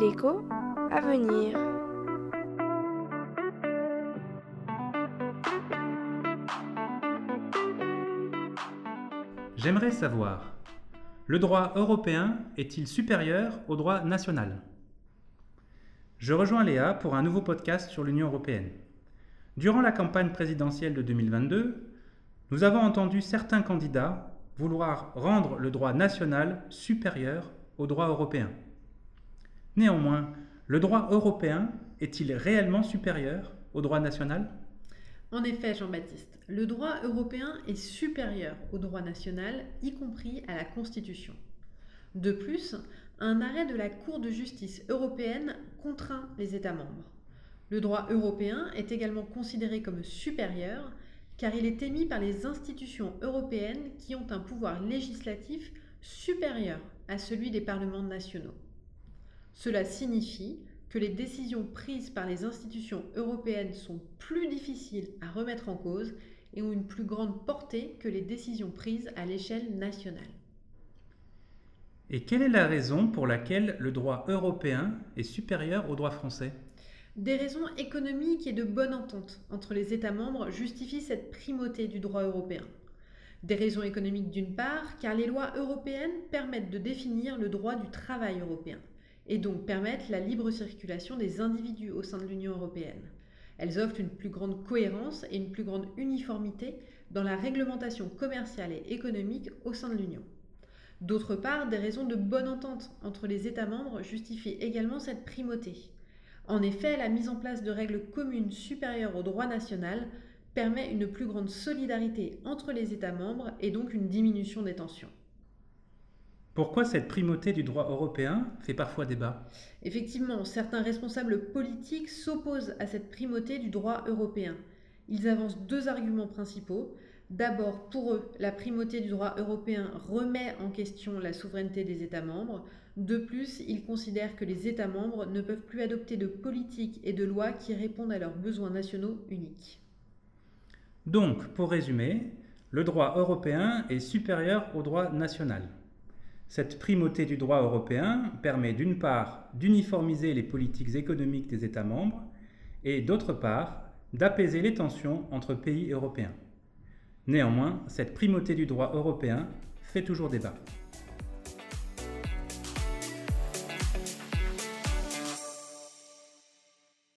L'écho à venir. J'aimerais savoir, le droit européen est-il supérieur au droit national? Je rejoins Léa pour un nouveau podcast sur l'Union européenne. Durant la campagne présidentielle de 2022, nous avons entendu certains candidats vouloir rendre le droit national supérieur au droit européen. Néanmoins, le droit européen est-il réellement supérieur au droit national? En effet, Jean-Baptiste, le droit européen est supérieur au droit national, y compris à la Constitution. De plus, un arrêt de la Cour de justice européenne contraint les États membres. Le droit européen est également considéré comme supérieur car il est émis par les institutions européennes qui ont un pouvoir législatif supérieur à celui des parlements nationaux. Cela signifie que les décisions prises par les institutions européennes sont plus difficiles à remettre en cause et ont une plus grande portée que les décisions prises à l'échelle nationale. Et quelle est la raison pour laquelle le droit européen est supérieur au droit français? Des raisons économiques et de bonne entente entre les États membres justifient cette primauté du droit européen. Des raisons économiques d'une part, car les lois européennes permettent de définir le droit du travail européen, et donc permettent la libre circulation des individus au sein de l'Union européenne. Elles offrent une plus grande cohérence et une plus grande uniformité dans la réglementation commerciale et économique au sein de l'Union. D'autre part, des raisons de bonne entente entre les États membres justifient également cette primauté. En effet, la mise en place de règles communes supérieures au droit national permet une plus grande solidarité entre les États membres et donc une diminution des tensions. Pourquoi cette primauté du droit européen fait parfois débat? Effectivement, certains responsables politiques s'opposent à cette primauté du droit européen. Ils avancent deux arguments principaux. D'abord, pour eux, la primauté du droit européen remet en question la souveraineté des États membres. De plus, ils considèrent que les États membres ne peuvent plus adopter de politiques et de lois qui répondent à leurs besoins nationaux uniques. Donc, pour résumer, le droit européen est supérieur au droit national. Cette primauté du droit européen permet d'une part d'uniformiser les politiques économiques des États membres et d'autre part d'apaiser les tensions entre pays européens. Néanmoins, cette primauté du droit européen fait toujours débat.